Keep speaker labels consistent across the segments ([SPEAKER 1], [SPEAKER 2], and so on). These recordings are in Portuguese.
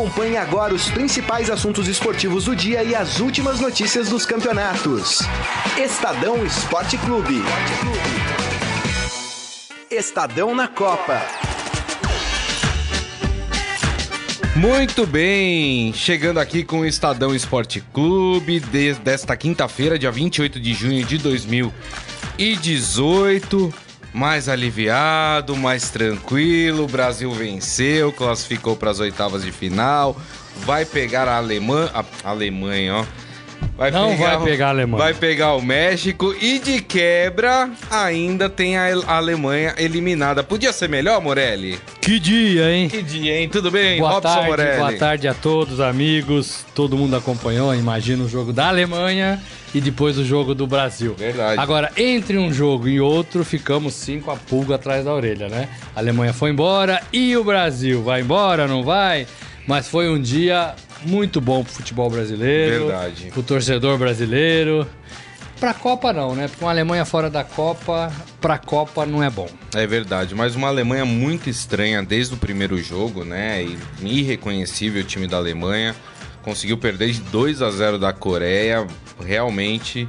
[SPEAKER 1] Acompanhe agora os principais assuntos esportivos do dia e as últimas notícias dos campeonatos. Estadão Esporte Clube. Estadão na Copa.
[SPEAKER 2] Muito bem, chegando aqui com o Estadão Esporte Clube desta quinta-feira, dia 28 de junho de 2018. Mais aliviado, mais tranquilo. O Brasil venceu, classificou para as oitavas de final. Vai pegar a Alemanha, a Alemanha, ó
[SPEAKER 3] Vai não pegar, vai pegar a Alemanha.
[SPEAKER 2] Vai pegar o México e de quebra ainda tem a Alemanha eliminada. Podia ser melhor, Morelli?
[SPEAKER 3] Que dia, hein?
[SPEAKER 2] Que dia, hein? Tudo bem?
[SPEAKER 3] Boa Robson tarde, Morelli. Boa tarde a todos, amigos. Todo mundo acompanhou, imagina o jogo da Alemanha e depois o jogo do Brasil.
[SPEAKER 2] Verdade.
[SPEAKER 3] Agora, entre um jogo e outro, ficamos sim com a pulga atrás da orelha, né? A Alemanha foi embora e o Brasil vai embora, não vai? Mas foi um dia muito bom pro futebol brasileiro.
[SPEAKER 2] Verdade.
[SPEAKER 3] Pro torcedor brasileiro. Pra Copa não, né? Porque uma Alemanha fora da Copa, pra Copa não é bom.
[SPEAKER 2] É verdade, mas uma Alemanha muito estranha desde o primeiro jogo, né? Irreconhecível o time da Alemanha. Conseguiu perder de 2 a 0 da Coreia. Realmente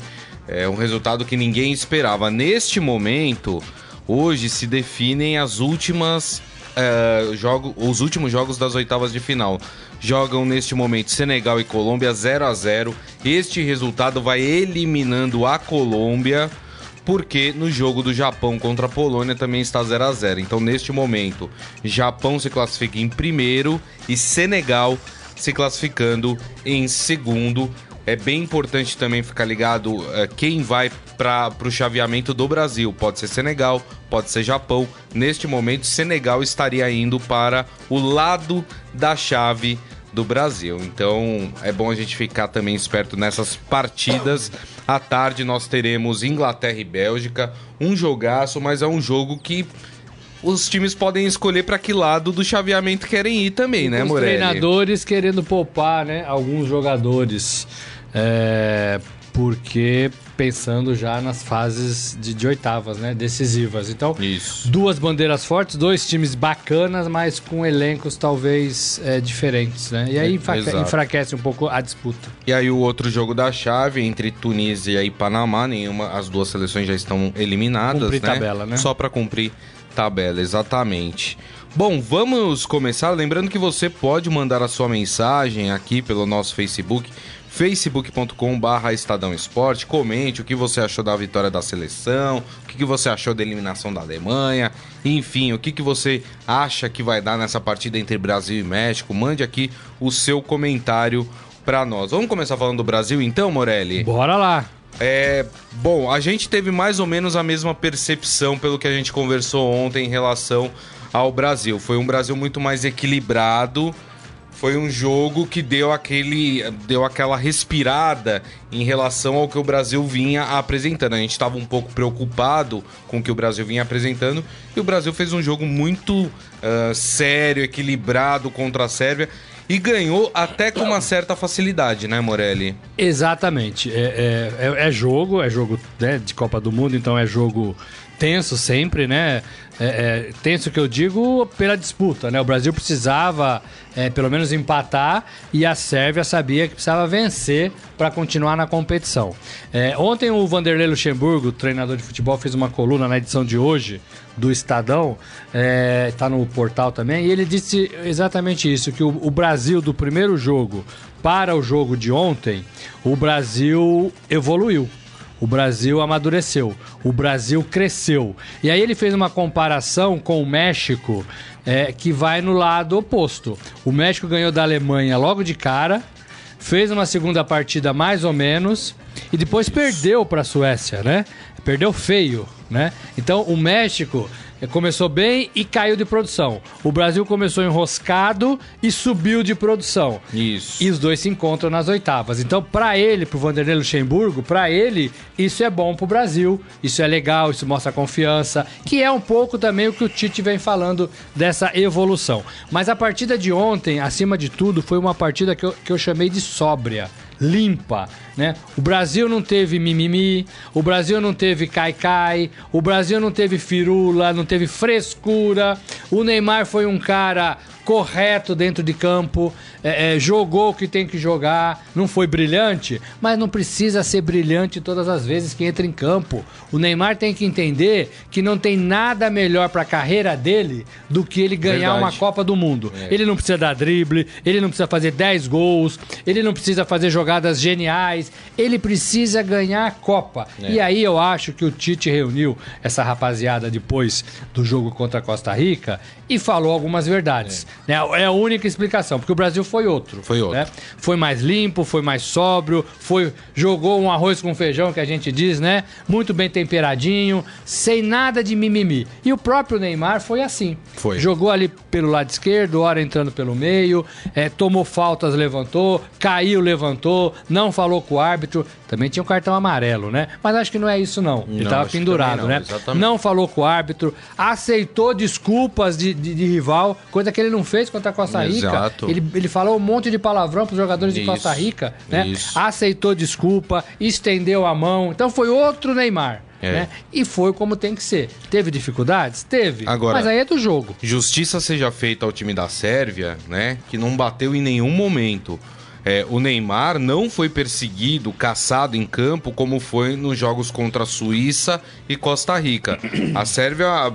[SPEAKER 2] é um resultado que ninguém esperava. Neste momento, hoje se definem as últimas é, jogo, os últimos jogos das oitavas de final. Jogam neste momento Senegal e Colômbia 0 a 0 Este resultado vai eliminando a Colômbia, porque no jogo do Japão contra a Polônia também está 0 a 0 Então, neste momento, Japão se classifica em primeiro e Senegal se classificando em segundo. É bem importante também ficar ligado uh, quem vai para o chaveamento do Brasil. Pode ser Senegal, pode ser Japão. Neste momento, Senegal estaria indo para o lado da chave do Brasil. Então é bom a gente ficar também esperto nessas partidas. À tarde nós teremos Inglaterra e Bélgica, um jogaço, mas é um jogo que os times podem escolher para que lado do chaveamento querem ir também, e né, Morelli?
[SPEAKER 3] Os treinadores querendo poupar, né, alguns jogadores. É, porque pensando já nas fases de, de, oitavas, né? Decisivas. Então,
[SPEAKER 2] Isso.
[SPEAKER 3] duas bandeiras fortes, dois times bacanas, mas com elencos talvez é, diferentes, né? E aí é, enfraquece um pouco a disputa.
[SPEAKER 2] E aí o outro jogo da chave entre Tunísia e Panamá, nenhuma, as duas seleções já estão eliminadas,
[SPEAKER 3] cumprir
[SPEAKER 2] né?
[SPEAKER 3] tabela, né?
[SPEAKER 2] Só para cumprir tabela, exatamente. Bom, vamos começar. Lembrando que você pode mandar a sua mensagem aqui pelo nosso Facebook facebook.com barra Estadão Esporte, comente o que você achou da vitória da seleção, o que você achou da eliminação da Alemanha, enfim, o que você acha que vai dar nessa partida entre Brasil e México, mande aqui o seu comentário para nós. Vamos começar falando do Brasil então, Morelli?
[SPEAKER 3] Bora lá!
[SPEAKER 2] É, bom, a gente teve mais ou menos a mesma percepção pelo que a gente conversou ontem em relação ao Brasil. Foi um Brasil muito mais equilibrado, foi um jogo que deu aquele deu aquela respirada em relação ao que o Brasil vinha apresentando. A gente estava um pouco preocupado com o que o Brasil vinha apresentando e o Brasil fez um jogo muito uh, sério, equilibrado contra a Sérvia e ganhou até com uma certa facilidade, né, Morelli?
[SPEAKER 3] Exatamente. É, é, é, é jogo, é jogo né, de Copa do Mundo, então é jogo tenso sempre, né? É, é, tenso que eu digo pela disputa, né? O Brasil precisava é, pelo menos empatar e a Sérvia sabia que precisava vencer para continuar na competição. É, ontem o Vanderlei Luxemburgo, treinador de futebol, fez uma coluna na edição de hoje do Estadão, está é, no portal também, e ele disse exatamente isso: que o, o Brasil do primeiro jogo para o jogo de ontem, o Brasil evoluiu o Brasil amadureceu, o Brasil cresceu. E aí ele fez uma comparação com o México é, que vai no lado oposto. O México ganhou da Alemanha logo de cara, fez uma segunda partida mais ou menos e depois perdeu para a Suécia, né? Perdeu feio, né? Então o México começou bem e caiu de produção. O Brasil começou enroscado e subiu de produção.
[SPEAKER 2] Isso.
[SPEAKER 3] E os dois se encontram nas oitavas. Então, para ele, pro Vanderlei Luxemburgo, para ele, isso é bom pro Brasil, isso é legal, isso mostra confiança, que é um pouco também o que o Tite vem falando dessa evolução. Mas a partida de ontem, acima de tudo, foi uma partida que eu, que eu chamei de sóbria limpa, né? O Brasil não teve mimimi, o Brasil não teve cai-cai, o Brasil não teve firula, não teve frescura. O Neymar foi um cara correto dentro de campo, é, é, jogou o que tem que jogar, não foi brilhante, mas não precisa ser brilhante todas as vezes que entra em campo. O Neymar tem que entender que não tem nada melhor para a carreira dele do que ele ganhar Verdade. uma Copa do Mundo. É. Ele não precisa dar drible, ele não precisa fazer 10 gols, ele não precisa fazer jogadas geniais, ele precisa ganhar a Copa. É. E aí eu acho que o Tite reuniu essa rapaziada depois do jogo contra a Costa Rica e falou algumas verdades. É, né? é a única explicação, porque o Brasil foi outro.
[SPEAKER 2] Foi outro. Né?
[SPEAKER 3] Foi mais limpo, foi mais sóbrio, foi jogou um arroz com feijão que a gente diz, né? Muito bem temperadinho, sem nada de mimimi. E o próprio Neymar foi assim.
[SPEAKER 2] Foi.
[SPEAKER 3] Jogou ali pelo lado esquerdo, hora entrando pelo meio, é, tomou faltas, levantou, caiu, levantou, não falou com o árbitro. Também tinha um cartão amarelo, né? Mas acho que não é isso, não. Ele estava pendurado, não, né? Exatamente. Não falou com o árbitro, aceitou desculpas de, de, de, rival, coisa que ele não fez contra a Costa Rica. Exato. Ele, ele falou um monte de palavrão para os jogadores isso, de Costa Rica, né? Isso. Aceitou desculpa, estendeu a mão. Então foi outro Neymar. É. Né? E foi como tem que ser. Teve dificuldades? Teve. Agora, mas aí é do jogo.
[SPEAKER 2] Justiça seja feita ao time da Sérvia, né? Que não bateu em nenhum momento. É, o Neymar não foi perseguido, caçado em campo como foi nos jogos contra a Suíça e Costa Rica. A Sérvia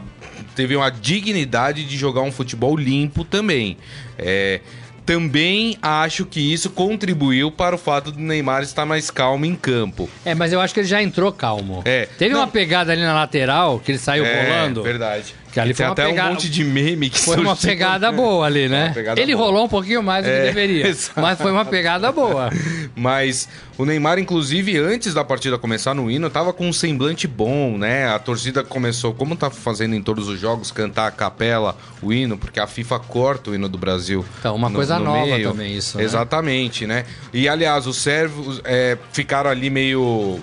[SPEAKER 2] teve uma dignidade de jogar um futebol limpo também. É, também acho que isso contribuiu para o fato do Neymar estar mais calmo em campo.
[SPEAKER 3] É, mas eu acho que ele já entrou calmo. É. Teve não. uma pegada ali na lateral que ele saiu é, rolando.
[SPEAKER 2] Verdade.
[SPEAKER 3] Que ali
[SPEAKER 2] Tem
[SPEAKER 3] foi
[SPEAKER 2] até pegada... um monte de meme que
[SPEAKER 3] Foi uma pegada boa ali, né? Ele boa. rolou um pouquinho mais do que é, deveria. Exato. Mas foi uma pegada boa.
[SPEAKER 2] mas o Neymar, inclusive, antes da partida começar no hino, tava com um semblante bom, né? A torcida começou, como tá fazendo em todos os jogos, cantar a capela, o hino, porque a FIFA corta o hino do Brasil.
[SPEAKER 3] Então, uma no, coisa no nova meio. também isso,
[SPEAKER 2] né? Exatamente, né? E, aliás, os sérvios é, ficaram ali meio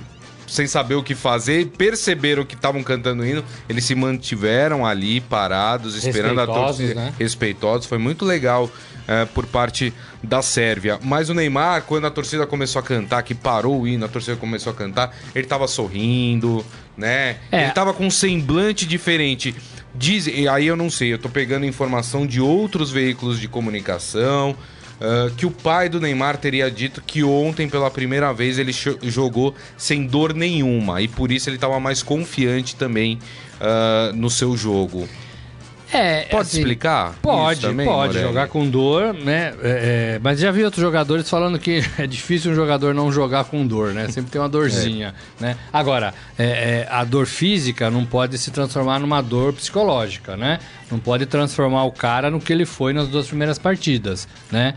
[SPEAKER 2] sem saber o que fazer, perceberam que estavam cantando hino, eles se mantiveram ali parados, esperando a torcida, né? respeitosos. Foi muito legal é, por parte da Sérvia. Mas o Neymar, quando a torcida começou a cantar, que parou o hino, a torcida começou a cantar, ele tava sorrindo, né? É. Ele tava com um semblante diferente. Diz, aí eu não sei, eu tô pegando informação de outros veículos de comunicação, Uh, que o pai do Neymar teria dito que ontem, pela primeira vez, ele jogou sem dor nenhuma e por isso ele estava mais confiante também uh, no seu jogo.
[SPEAKER 3] É,
[SPEAKER 2] pode assim, explicar?
[SPEAKER 3] Pode, também, pode Morelli? jogar com dor, né? É, é, mas já vi outros jogadores falando que é difícil um jogador não jogar com dor, né? Sempre tem uma dorzinha, é. né? Agora, é, a dor física não pode se transformar numa dor psicológica, né? Não pode transformar o cara no que ele foi nas duas primeiras partidas, né?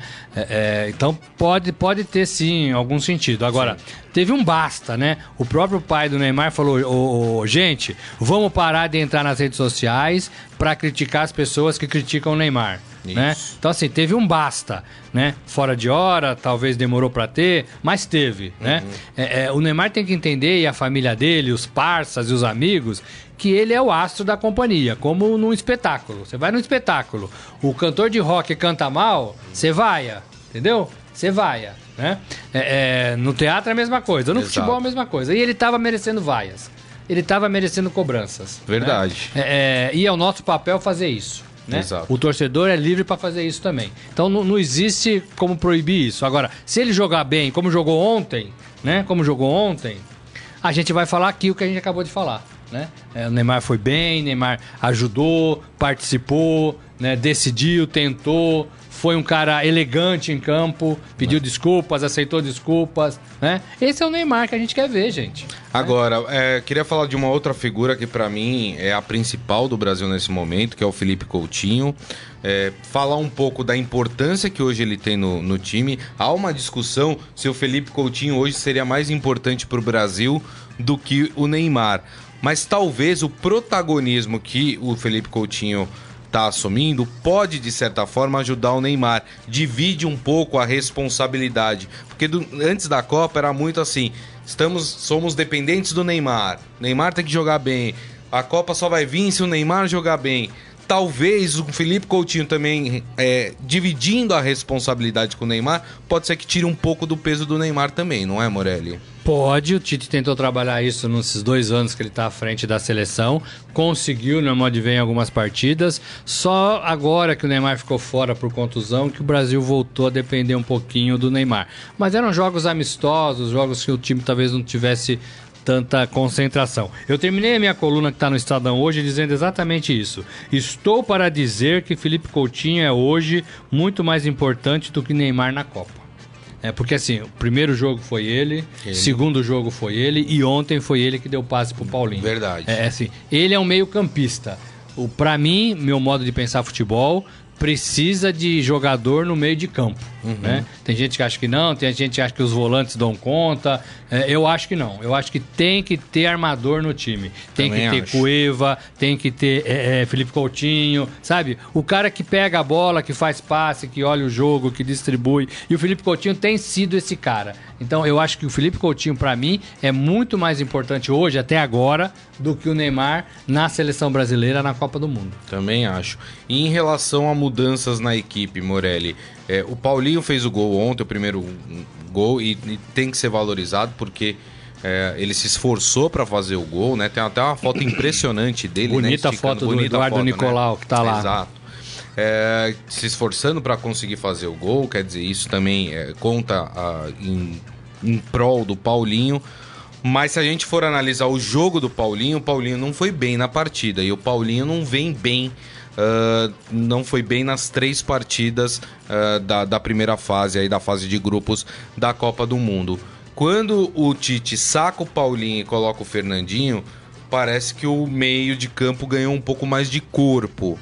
[SPEAKER 3] Então pode, pode ter sim algum sentido. Agora, sim. teve um basta, né? O próprio pai do Neymar falou: oh, gente, vamos parar de entrar nas redes sociais para criticar as pessoas que criticam o Neymar. Né? Então, assim, teve um basta, né? Fora de hora, talvez demorou para ter, mas teve, né? uhum. né? É, é, o Neymar tem que entender, e a família dele, os parças e os amigos, que ele é o astro da companhia, como num espetáculo. Você vai num espetáculo, o cantor de rock canta mal, você vai, entendeu? Você vai, né? É, é, no teatro é a mesma coisa, no Exato. futebol é a mesma coisa. E ele tava merecendo vaias. Ele tava merecendo cobranças.
[SPEAKER 2] Né? Verdade.
[SPEAKER 3] Né? É, e é o nosso papel fazer isso. Né? O torcedor é livre para fazer isso também. Então não, não, existe como proibir isso. Agora, se ele jogar bem, como jogou ontem, né? Como jogou ontem, a gente vai falar aqui o que a gente acabou de falar. Né? É, o Neymar foi bem, Neymar ajudou, participou, né? decidiu, tentou, foi um cara elegante em campo, pediu desculpas, aceitou desculpas, né? Esse é o Neymar que a gente quer ver, gente.
[SPEAKER 2] Agora, é, queria falar de uma outra figura que para mim é a principal do Brasil nesse momento, que é o Felipe Coutinho. É, falar um pouco da importância que hoje ele tem no, no time. Há uma discussão se o Felipe Coutinho hoje seria mais importante para o Brasil do que o Neymar mas talvez o protagonismo que o Felipe Coutinho está assumindo pode, de certa forma, ajudar o Neymar. Divide um pouco a responsabilidade. Porque do, antes da Copa era muito assim: estamos, somos dependentes do Neymar. Neymar tem que jogar bem. A Copa só vai vir se o Neymar jogar bem. Talvez o Felipe Coutinho também é, dividindo a responsabilidade com o Neymar, pode ser que tire um pouco do peso do Neymar também, não é, Morelli?
[SPEAKER 3] Pode, o Tite tentou trabalhar isso nesses dois anos que ele está à frente da seleção, conseguiu, no modo de ver, em algumas partidas. Só agora que o Neymar ficou fora por contusão que o Brasil voltou a depender um pouquinho do Neymar. Mas eram jogos amistosos, jogos que o time talvez não tivesse tanta concentração. Eu terminei a minha coluna que está no Estadão hoje dizendo exatamente isso. Estou para dizer que Felipe Coutinho é hoje muito mais importante do que Neymar na Copa. É porque assim, o primeiro jogo foi ele, ele, segundo jogo foi ele e ontem foi ele que deu passe pro Paulinho.
[SPEAKER 2] Verdade.
[SPEAKER 3] É assim, ele é um meio-campista. O para mim, meu modo de pensar futebol, precisa de jogador no meio de campo. Uhum. Né? Tem gente que acha que não, tem gente que acha que os volantes dão conta. É, eu acho que não. Eu acho que tem que ter armador no time. Tem Também que ter acho. Cueva, tem que ter é, é, Felipe Coutinho, sabe? O cara que pega a bola, que faz passe, que olha o jogo, que distribui. E o Felipe Coutinho tem sido esse cara. Então eu acho que o Felipe Coutinho, para mim, é muito mais importante hoje, até agora, do que o Neymar na seleção brasileira na Copa do Mundo.
[SPEAKER 2] Também acho. E em relação a mudanças na equipe, Morelli, é, o Paulinho fez o gol ontem, o primeiro gol, e, e tem que ser valorizado porque é, ele se esforçou para fazer o gol, né? Tem até uma foto impressionante dele,
[SPEAKER 3] bonita
[SPEAKER 2] né?
[SPEAKER 3] foto do Eduardo foto, né? Nicolau né? que tá lá.
[SPEAKER 2] Exato. É, se esforçando para conseguir fazer o gol, quer dizer, isso também é, conta a, em, em prol do Paulinho. Mas se a gente for analisar o jogo do Paulinho, o Paulinho não foi bem na partida. E o Paulinho não vem bem Uh, não foi bem nas três partidas uh, da, da primeira fase, aí da fase de grupos da Copa do Mundo. Quando o Tite saca o Paulinho e coloca o Fernandinho, parece que o meio de campo ganhou um pouco mais de corpo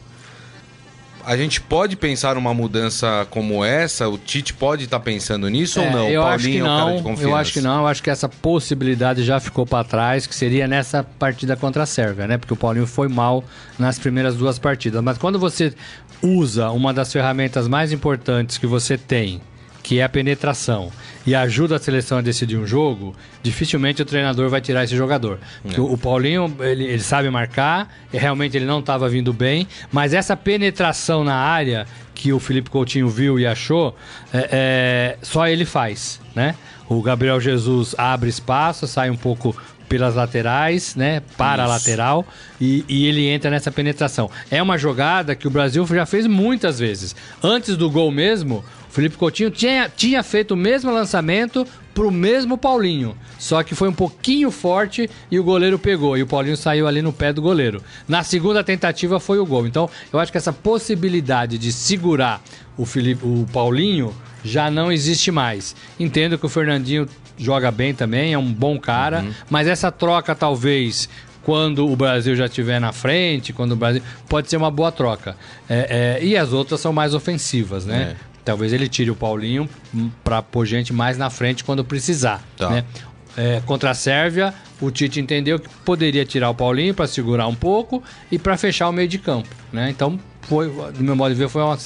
[SPEAKER 2] a gente pode pensar uma mudança como essa? O Tite pode estar tá pensando nisso é, ou não?
[SPEAKER 3] Eu Paulinho acho que não. É o eu acho que não. Eu acho que essa possibilidade já ficou para trás, que seria nessa partida contra a Sérvia, né? Porque o Paulinho foi mal nas primeiras duas partidas. Mas quando você usa uma das ferramentas mais importantes que você tem, que é a penetração, e ajuda a seleção a decidir um jogo, dificilmente o treinador vai tirar esse jogador. Porque o, o Paulinho, ele, ele sabe marcar, realmente ele não estava vindo bem, mas essa penetração na área que o Felipe Coutinho viu e achou, é, é, só ele faz, né? O Gabriel Jesus abre espaço, sai um pouco pelas laterais, né? Para Isso. a lateral e, e, ele entra nessa penetração. É uma jogada que o Brasil já fez muitas vezes. Antes do gol mesmo, Felipe Coutinho tinha, tinha feito o mesmo lançamento pro mesmo Paulinho. Só que foi um pouquinho forte e o goleiro pegou. E o Paulinho saiu ali no pé do goleiro. Na segunda tentativa foi o gol. Então, eu acho que essa possibilidade de segurar o, Felipe, o Paulinho já não existe mais. Entendo que o Fernandinho joga bem também, é um bom cara, uhum. mas essa troca talvez quando o Brasil já estiver na frente, quando o Brasil. Pode ser uma boa troca. É, é, e as outras são mais ofensivas, né? É. Talvez ele tire o Paulinho para pôr gente mais na frente quando precisar. Tá. Né? É, contra a Sérvia, o Tite entendeu que poderia tirar o Paulinho para segurar um pouco e para fechar o meio de campo. Né? Então, foi, do meu modo de ver, foi uma,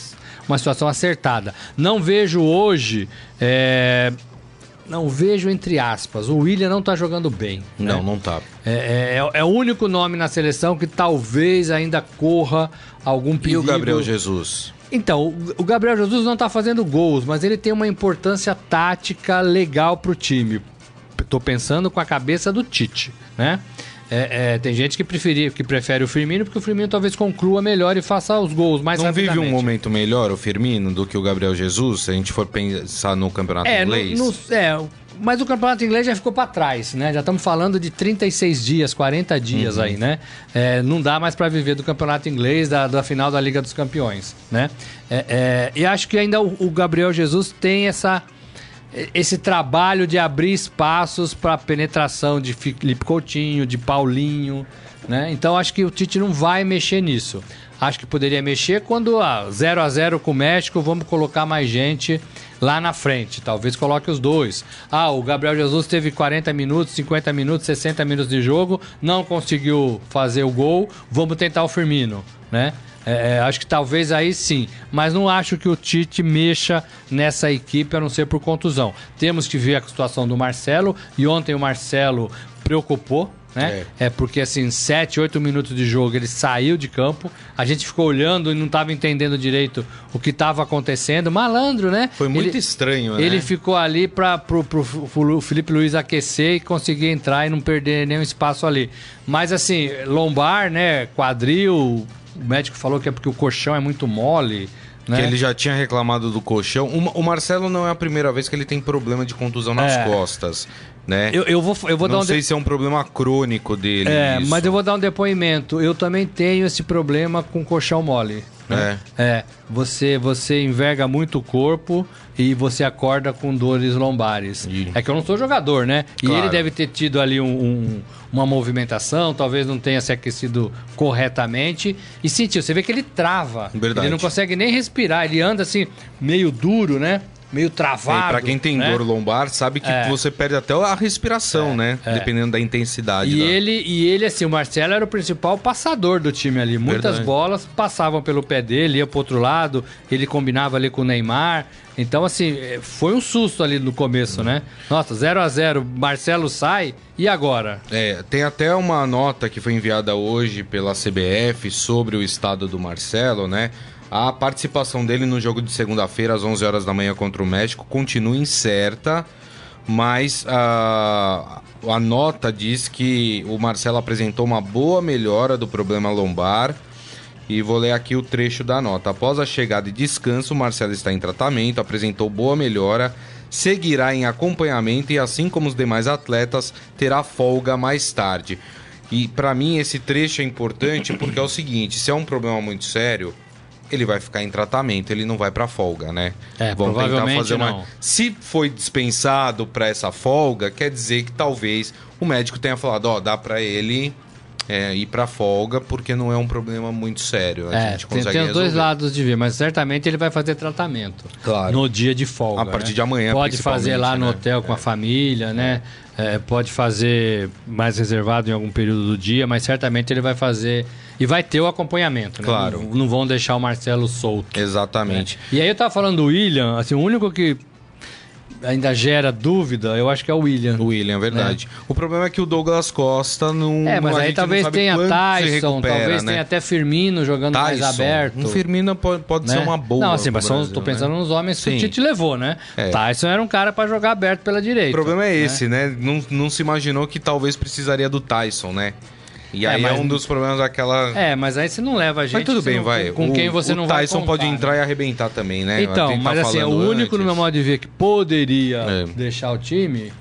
[SPEAKER 3] uma situação acertada. Não vejo hoje. É, não vejo entre aspas. O William não tá jogando bem.
[SPEAKER 2] Não, né? não tá.
[SPEAKER 3] É, é, é, o único nome na seleção que talvez ainda corra algum perigo.
[SPEAKER 2] E o Gabriel Jesus?
[SPEAKER 3] Então, o Gabriel Jesus não está fazendo gols, mas ele tem uma importância tática legal para o time. Estou pensando com a cabeça do Tite, né? É, é, tem gente que, preferir, que prefere o Firmino porque o Firmino talvez conclua melhor e faça os gols mais
[SPEAKER 2] Não vive um momento melhor o Firmino do que o Gabriel Jesus, se a gente for pensar no campeonato é, inglês? No,
[SPEAKER 3] no, é, mas o campeonato inglês já ficou para trás, né? Já estamos falando de 36 dias, 40 dias uhum. aí, né? É, não dá mais para viver do campeonato inglês, da, da, final da Liga dos Campeões, né? É, é, e acho que ainda o, o, Gabriel Jesus tem essa, esse trabalho de abrir espaços para penetração de Felipe Coutinho, de Paulinho, né? Então acho que o Tite não vai mexer nisso. Acho que poderia mexer quando ah, 0 a 0 com o México, vamos colocar mais gente lá na frente. Talvez coloque os dois. Ah, o Gabriel Jesus teve 40 minutos, 50 minutos, 60 minutos de jogo, não conseguiu fazer o gol, vamos tentar o Firmino, né? É, é, acho que talvez aí sim, mas não acho que o Tite mexa nessa equipe a não ser por contusão. Temos que ver a situação do Marcelo e ontem o Marcelo preocupou, né? É. é. porque assim, 7, 8 minutos de jogo ele saiu de campo, a gente ficou olhando e não estava entendendo direito o que estava acontecendo. Malandro, né?
[SPEAKER 2] Foi muito ele, estranho, né?
[SPEAKER 3] Ele ficou ali para pro, pro, pro Felipe Luiz aquecer e conseguir entrar e não perder nenhum espaço ali. Mas assim, lombar, né? Quadril, o médico falou que é porque o colchão é muito mole. Né?
[SPEAKER 2] Que ele já tinha reclamado do colchão. O, Marcelo não é a primeira vez que ele tem problema de contusão nas é. costas né?
[SPEAKER 3] Eu, eu vou, eu vou
[SPEAKER 2] não
[SPEAKER 3] dar um
[SPEAKER 2] sei de... se é um problema crônico dele.
[SPEAKER 3] É, isso. mas eu vou dar um depoimento. Eu também tenho esse problema com colchão mole. Né? É. é. Você, você enverga muito o corpo e você acorda com dores lombares. E... É que eu não sou jogador, né? Claro. E ele deve ter tido ali um, um, uma movimentação, talvez não tenha se aquecido corretamente. E sentiu, você vê que ele trava. Verdade. Ele não consegue nem respirar, ele anda assim, meio duro, né? Meio travado.
[SPEAKER 2] Para quem tem né? dor lombar, sabe que é. você perde até a respiração, é. né? É. Dependendo da intensidade.
[SPEAKER 3] E, da... ele, e ele, assim, o Marcelo era o principal passador do time ali. Muitas Verdade. bolas passavam pelo pé dele, ia pro outro lado, ele combinava ali com o Neymar. Então, assim, é, foi um susto ali no começo, né? Nossa, 0 a 0 Marcelo sai, e agora?
[SPEAKER 2] É, tem até uma nota que foi enviada hoje pela CBF sobre o estado do Marcelo, né? A participação dele no jogo de segunda-feira, às 11 horas da manhã contra o México, continua incerta, mas a, a nota diz que o Marcelo apresentou uma boa melhora do problema lombar. E vou ler aqui o trecho da nota. Após a chegada e descanso, Marcelo está em tratamento, apresentou boa melhora, seguirá em acompanhamento e, assim como os demais atletas, terá folga mais tarde. E para mim esse trecho é importante porque é o seguinte: se é um problema muito sério, ele vai ficar em tratamento, ele não vai para folga, né?
[SPEAKER 3] É, Vão tentar fazer uma.
[SPEAKER 2] Não. Se foi dispensado para essa folga, quer dizer que talvez o médico tenha falado, ó, oh, dá para ele é, ir para folga porque não é um problema muito sério. A
[SPEAKER 3] é, gente consegue tem, tem os dois lados de ver, mas certamente ele vai fazer tratamento.
[SPEAKER 2] Claro.
[SPEAKER 3] No dia de folga.
[SPEAKER 2] A partir
[SPEAKER 3] né?
[SPEAKER 2] de amanhã.
[SPEAKER 3] Pode fazer lá no né? hotel com a é. família, né? É, pode fazer mais reservado em algum período do dia, mas certamente ele vai fazer e vai ter o acompanhamento, né?
[SPEAKER 2] Claro.
[SPEAKER 3] Não, não vão deixar o Marcelo solto.
[SPEAKER 2] Exatamente.
[SPEAKER 3] Né? E aí eu tava falando do William, assim, o único que ainda gera dúvida, eu acho que é o William.
[SPEAKER 2] O William, é verdade. Né? O problema é que o Douglas Costa não.
[SPEAKER 3] É, mas aí talvez tenha Tyson, talvez né? tenha até Firmino jogando Tyson. mais aberto.
[SPEAKER 2] Um Firmino pode, pode né? ser uma boa.
[SPEAKER 3] Não, assim, mas são, tô pensando né? nos homens que o Tite levou, né? É. Tyson era um cara para jogar aberto pela direita.
[SPEAKER 2] O problema é né? esse, né? Não, não se imaginou que talvez precisaria do Tyson, né? E é, aí é um dos problemas daquela.
[SPEAKER 3] É, mas aí você não leva a gente.
[SPEAKER 2] Mas tudo bem,
[SPEAKER 3] não,
[SPEAKER 2] vai.
[SPEAKER 3] Com, o, quem você não vai.
[SPEAKER 2] O Tyson pode entrar e arrebentar também, né?
[SPEAKER 3] Então, mas assim, o único antes. no meu modo de ver que poderia é. deixar o time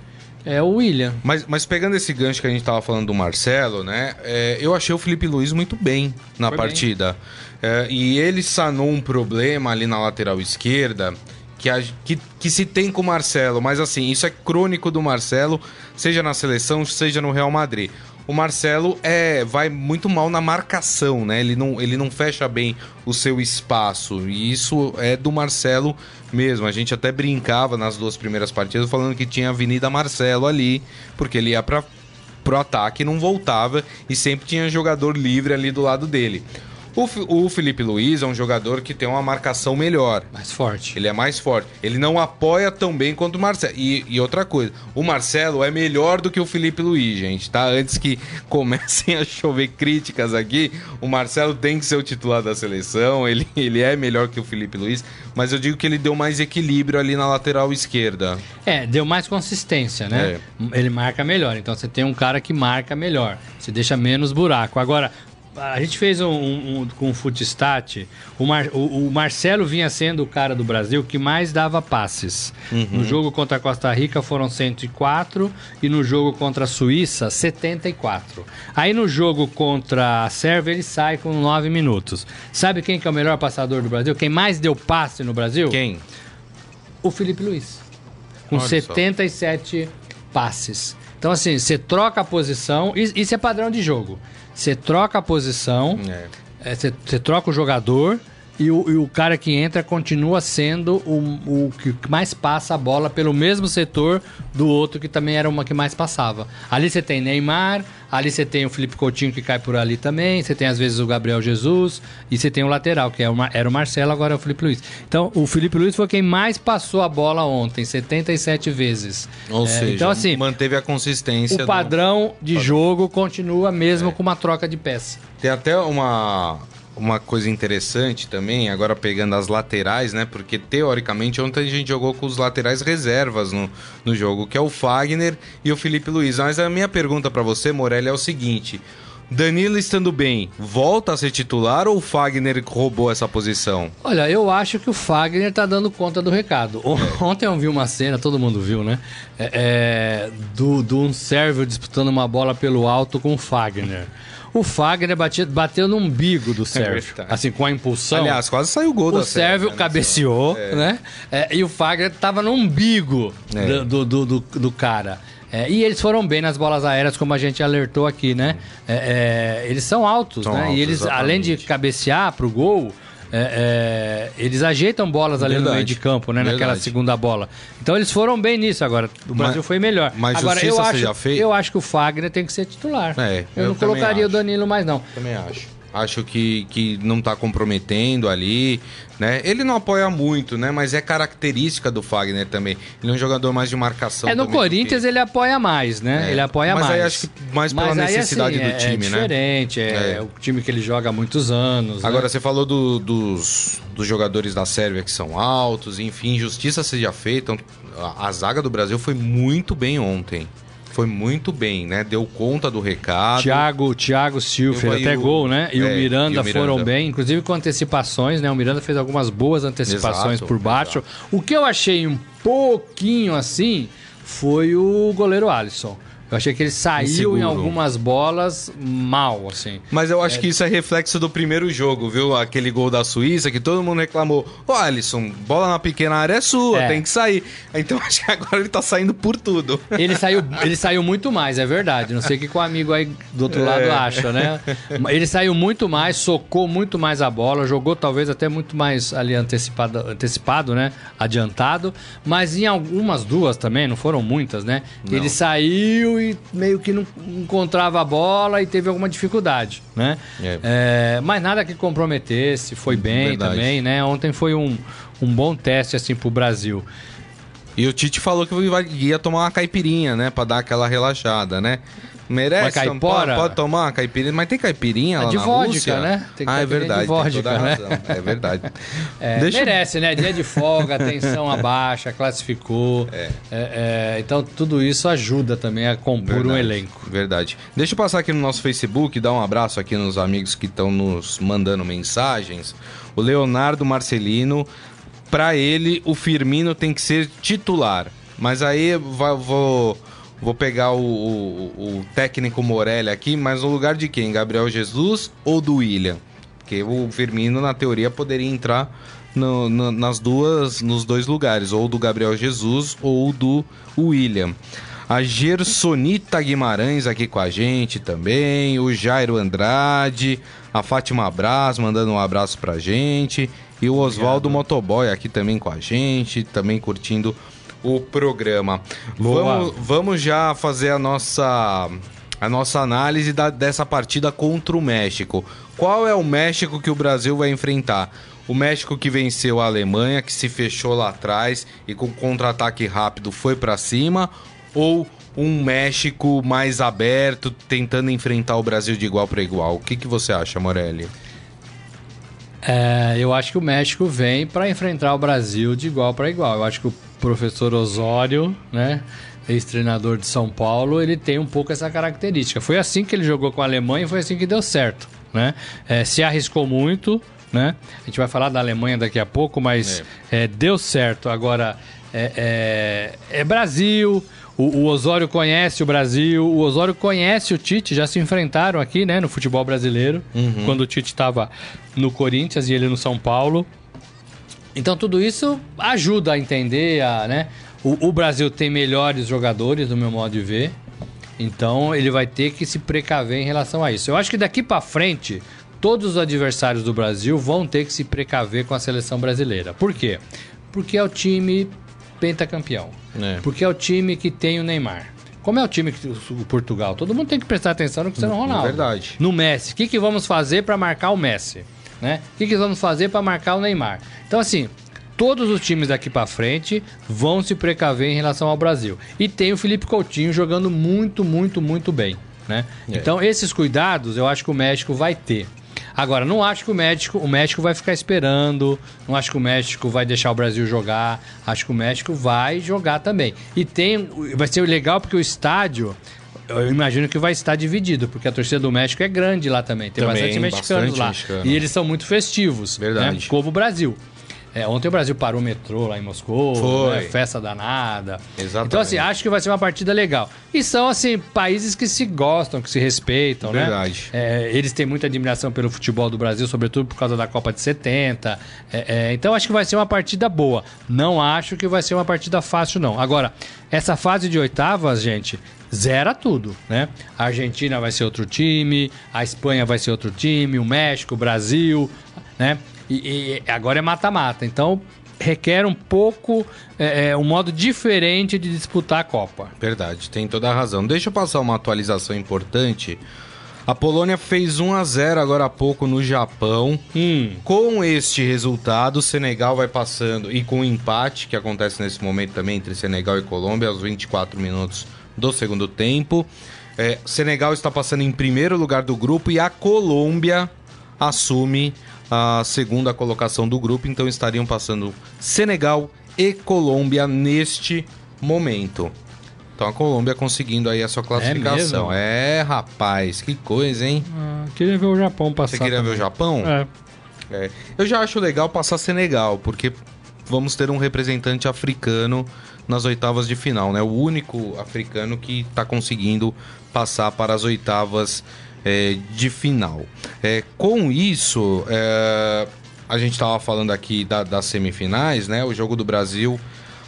[SPEAKER 3] é o William.
[SPEAKER 2] Mas, mas pegando esse gancho que a gente tava falando do Marcelo, né? É, eu achei o Felipe Luiz muito bem na Foi partida. É, e ele sanou um problema ali na lateral esquerda. Que, a, que, que se tem com o Marcelo, mas assim, isso é crônico do Marcelo, seja na seleção, seja no Real Madrid o Marcelo é, vai muito mal na marcação, né? Ele não, ele não fecha bem o seu espaço. E isso é do Marcelo mesmo. A gente até brincava nas duas primeiras partidas falando que tinha Avenida Marcelo ali, porque ele ia para pro ataque não voltava e sempre tinha jogador livre ali do lado dele. O, o Felipe Luiz é um jogador que tem uma marcação melhor.
[SPEAKER 3] Mais forte.
[SPEAKER 2] Ele é mais forte. Ele não apoia tão bem quanto o Marcelo. E, e outra coisa, o Marcelo é melhor do que o Felipe Luiz, gente, tá? Antes que comecem a chover críticas aqui, o Marcelo tem que ser o titular da seleção. Ele, ele é melhor que o Felipe Luiz. Mas eu digo que ele deu mais equilíbrio ali na lateral esquerda.
[SPEAKER 3] É, deu mais consistência, né? É. Ele marca melhor. Então você tem um cara que marca melhor. Você deixa menos buraco. Agora, a gente fez um, um, um com o Footstat. O, Mar, o, o, Marcelo vinha sendo o cara do Brasil que mais dava passes. Uhum. No jogo contra a Costa Rica foram 104 e no jogo contra a Suíça 74. Aí no jogo contra a Sérvia ele sai com 9 minutos. Sabe quem que é o melhor passador do Brasil? Quem mais deu passe no Brasil?
[SPEAKER 2] Quem?
[SPEAKER 3] O Felipe Luiz. Com Olha 77 só. passes. Então assim, você troca a posição, isso é padrão de jogo. Você troca a posição, é. É, você, troca o jogador e o, e o cara que entra continua sendo o, o que mais passa a bola pelo mesmo setor do outro que também era uma que mais passava. Ali você tem Neymar, ali você tem o Felipe Coutinho que cai por ali também, você tem às vezes o Gabriel Jesus e você tem o lateral, que é era o Marcelo, agora é o Felipe Luiz. Então, o Felipe Luiz foi quem mais passou a bola ontem, 77 vezes.
[SPEAKER 2] Ou
[SPEAKER 3] É,
[SPEAKER 2] seja,
[SPEAKER 3] então, assim,
[SPEAKER 2] manteve a consistência.
[SPEAKER 3] o
[SPEAKER 2] do-
[SPEAKER 3] padrão de jogo continua mesmo
[SPEAKER 2] É.
[SPEAKER 3] com uma troca de peça.
[SPEAKER 2] Tem até uma, uma coisa interessante também, agora pegando as laterais, né? Porque teoricamente ontem a gente jogou com os laterais reservas no, no jogo, que é o Fagner e o Felipe Luiz. Mas a minha pergunta pra você, Morelli, é o seguinte. Danilo estando bem, volta a ser titular ou o Fagner roubou essa posição?
[SPEAKER 3] Olha, eu acho que o Fagner tá dando conta do recado. Ontem eu vi uma cena, todo mundo viu, né? É, é, do, do um sérvio disputando uma bola pelo alto com o Fagner. O Fagner bate- bateu no umbigo do sérvio,
[SPEAKER 2] verdade.
[SPEAKER 3] assim, com a impulsão.
[SPEAKER 2] Aliás, quase saiu o gol da
[SPEAKER 3] o
[SPEAKER 2] Sérvia, né?
[SPEAKER 3] cabeceou,
[SPEAKER 2] É.
[SPEAKER 3] né? É, e o Fagner tava no umbigo
[SPEAKER 2] É.
[SPEAKER 3] do, do, do, do cara. É, e eles foram bem nas bolas aéreas, como a gente alertou aqui, né? É, é, eles são altos,
[SPEAKER 2] São
[SPEAKER 3] né?
[SPEAKER 2] altos,
[SPEAKER 3] e eles, além de
[SPEAKER 2] exatamente.
[SPEAKER 3] cabecear pro gol, é, é, eles ajeitam bolas ali no
[SPEAKER 2] Verdade.
[SPEAKER 3] meio de campo, né? Naquela
[SPEAKER 2] Verdade.
[SPEAKER 3] segunda bola. Então eles foram bem nisso agora. O Brasil
[SPEAKER 2] Mas-
[SPEAKER 3] foi melhor.
[SPEAKER 2] mas
[SPEAKER 3] agora, eu acho, eu acho que o Fagner tem que ser titular.
[SPEAKER 2] É,
[SPEAKER 3] eu,
[SPEAKER 2] eu
[SPEAKER 3] não colocaria o
[SPEAKER 2] acho.
[SPEAKER 3] Danilo mais, não.
[SPEAKER 2] Também acho. Acho que, que não tá comprometendo ali, né? Ele não apoia muito, né? Mas é característica do Fagner também. Ele é um jogador mais de marcação.
[SPEAKER 3] É, no Corinthians
[SPEAKER 2] que-
[SPEAKER 3] ele apoia mais, né?
[SPEAKER 2] É,
[SPEAKER 3] ele apoia
[SPEAKER 2] mas
[SPEAKER 3] mais.
[SPEAKER 2] aí acho que mais pela
[SPEAKER 3] Mas aí,
[SPEAKER 2] necessidade
[SPEAKER 3] assim,
[SPEAKER 2] do time,
[SPEAKER 3] é
[SPEAKER 2] né?
[SPEAKER 3] diferente, é,
[SPEAKER 2] É.
[SPEAKER 3] o time que ele joga há muitos anos. né?
[SPEAKER 2] Agora, você falou do- dos, dos jogadores da Sérvia que são altos, enfim, justiça seja feita. A, a zaga do Brasil foi muito bem ontem. Foi muito bem, né? Deu conta do recado.
[SPEAKER 3] Thiago, Thiago Silva fez até
[SPEAKER 2] o-
[SPEAKER 3] gol, né? E,
[SPEAKER 2] é,
[SPEAKER 3] o Miranda
[SPEAKER 2] e o Miranda.
[SPEAKER 3] foram bem, inclusive com antecipações, né? O Miranda fez algumas boas antecipações
[SPEAKER 2] Exato,
[SPEAKER 3] por baixo. O que eu achei um pouquinho assim foi o goleiro Alisson. Eu achei que ele saiu
[SPEAKER 2] Inseguro.
[SPEAKER 3] em algumas bolas mal, assim.
[SPEAKER 2] Mas eu acho que isso é reflexo do primeiro jogo, viu? Aquele gol da Suíça que todo mundo reclamou. Ô, Alisson, bola na pequena área é sua,
[SPEAKER 3] É.
[SPEAKER 2] tem que sair. Então acho que agora ele tá saindo por tudo.
[SPEAKER 3] Ele saiu, ele saiu muito mais, é verdade. Não sei o que, o amigo aí do outro lado
[SPEAKER 2] É.
[SPEAKER 3] acha, né? Ele saiu muito mais, socou muito mais a bola, jogou talvez até muito mais ali antecipado, antecipado né? Adiantado. Mas em algumas duas também, não foram muitas, né? Ele saiu e meio que não encontrava a bola e teve alguma dificuldade, né?
[SPEAKER 2] É.
[SPEAKER 3] É, mas nada que comprometesse, foi bem
[SPEAKER 2] Verdade.
[SPEAKER 3] também, né? Ontem foi um, um bom teste assim pro Brasil.
[SPEAKER 2] E o Tite falou que ia tomar uma caipirinha, né? Pra dar aquela relaxada, né? Merece,
[SPEAKER 3] Uma caipora?
[SPEAKER 2] Pode, pode tomar uma caipirinha, mas tem caipirinha
[SPEAKER 3] É
[SPEAKER 2] lá
[SPEAKER 3] de
[SPEAKER 2] na
[SPEAKER 3] vodka,
[SPEAKER 2] Rússia?
[SPEAKER 3] né? Tem
[SPEAKER 2] ah, é
[SPEAKER 3] de
[SPEAKER 2] verdade, tem
[SPEAKER 3] vodka, né?
[SPEAKER 2] É verdade.
[SPEAKER 3] É,
[SPEAKER 2] Deixa eu-
[SPEAKER 3] merece, né? Dia de folga, tensão abaixa, classificou.
[SPEAKER 2] É.
[SPEAKER 3] É, é, então tudo isso ajuda também a compor um
[SPEAKER 2] Verdade,
[SPEAKER 3] elenco.
[SPEAKER 2] Verdade. Deixa eu passar aqui no nosso Facebook, dar um abraço aqui nos amigos que estão nos mandando mensagens. O Leonardo Marcelino, pra ele, o Firmino tem que ser titular. Mas aí vou, vou pegar o, o- o técnico Morelli aqui, mas no lugar de quem? Gabriel Jesus ou do William? Porque o Firmino, na teoria, poderia entrar no- no- nas duas, nos dois lugares, ou do Gabriel Jesus ou do William. A Gersonita Guimarães aqui com a gente também, o Jairo Andrade, a Fátima Braz mandando um abraço pra gente, e o Oswaldo Motoboy aqui também com a gente, também curtindo o programa. Vamos, vamos já fazer a nossa a nossa análise da- dessa partida contra o México. Qual é o México que o Brasil vai enfrentar? O México que venceu a Alemanha, que se fechou lá atrás e com contra-ataque rápido foi pra cima, ou um México mais aberto, tentando enfrentar o Brasil de igual para igual? O que, que você acha, Morelli?
[SPEAKER 3] É, eu acho que o México vem para enfrentar o Brasil de igual para igual. Eu acho que o professor Osório, né, ex-treinador de São Paulo, ele tem um pouco essa característica. Foi assim que ele jogou com a Alemanha e foi assim que deu certo, né? É, se arriscou muito, né? A gente vai falar da Alemanha daqui a pouco, mas é, deu certo. Agora é, é- é Brasil. O, o Osório conhece o Brasil, o Osório conhece o Tite, já se enfrentaram aqui, né, no futebol brasileiro, quando o Tite estava no Corinthians e ele no São Paulo. Então tudo isso ajuda a entender, a, né? O, o Brasil tem melhores jogadores, no meu modo de ver. Então ele vai ter que se precaver em relação a isso. Eu acho que daqui pra frente, todos os adversários do Brasil vão ter que se precaver com a seleção brasileira. Por quê? Porque é o time pentacampeão.
[SPEAKER 2] É.
[SPEAKER 3] Porque é o time que tem o Neymar. Como é o time que o Portugal? Todo mundo tem que prestar atenção no Cristiano Ronaldo.
[SPEAKER 2] verdade.
[SPEAKER 3] No Messi. O que, que vamos fazer para marcar o Messi? Né? O que, que vamos fazer para marcar o Neymar? Então, assim, todos os times daqui para frente vão se precaver em relação ao Brasil. E tem o Felipe Coutinho jogando muito, muito, muito bem. Né?
[SPEAKER 2] É.
[SPEAKER 3] Então, esses cuidados eu acho que o México vai ter. Agora, não acho que o México, o México vai ficar esperando, não acho que o México vai deixar o Brasil jogar, acho que o México vai jogar também. E tem, vai ser legal porque o estádio, eu imagino que vai estar dividido, porque a torcida do México é grande lá também, tem
[SPEAKER 2] Também,
[SPEAKER 3] bastante mexicanos
[SPEAKER 2] bastante
[SPEAKER 3] lá.
[SPEAKER 2] mexicano.
[SPEAKER 3] E eles são muito festivos,
[SPEAKER 2] Verdade.
[SPEAKER 3] né? como o Brasil. É, ontem o Brasil parou o metrô lá em Moscou,
[SPEAKER 2] Foi.
[SPEAKER 3] né? festa danada.
[SPEAKER 2] Exatamente.
[SPEAKER 3] Então, assim, acho que vai ser uma partida legal. E são, assim, países que se gostam, que se respeitam, né?
[SPEAKER 2] Verdade.
[SPEAKER 3] É, eles têm muita admiração pelo futebol do Brasil, sobretudo por causa da Copa de 70. É, é, então acho que vai ser uma partida boa. Não acho que vai ser uma partida fácil, não. Agora, essa fase de oitavas, gente, zera tudo, né? A Argentina vai ser outro time, a Espanha vai ser outro time, o México, o Brasil, né? E, e agora é mata-mata. Então requer um pouco, é, é, um modo diferente de disputar a Copa.
[SPEAKER 2] Verdade, tem toda a razão. Deixa eu passar uma atualização importante. A Polônia fez 1 a 0 agora há pouco no Japão.
[SPEAKER 3] Hum.
[SPEAKER 2] Com este resultado, o Senegal vai passando e com o empate que acontece nesse momento também entre Senegal e Colômbia aos 24 minutos do segundo tempo. É, Senegal está passando em primeiro lugar do grupo e a Colômbia assume a segunda colocação do grupo, então estariam passando Senegal e Colômbia neste momento. Então a Colômbia conseguindo aí a sua classificação.
[SPEAKER 3] mesmo?
[SPEAKER 2] É, rapaz, que coisa, hein?
[SPEAKER 3] Ah, queria ver o Japão passar.
[SPEAKER 2] Você queria ver o
[SPEAKER 3] também.
[SPEAKER 2] Japão?
[SPEAKER 3] É.
[SPEAKER 2] É. Eu já acho legal passar Senegal, porque vamos ter um representante africano nas oitavas de final, né? O único africano que está conseguindo passar para as oitavas é, de final. É, com isso, é, a gente estava falando aqui da- das semifinais, né? O jogo do Brasil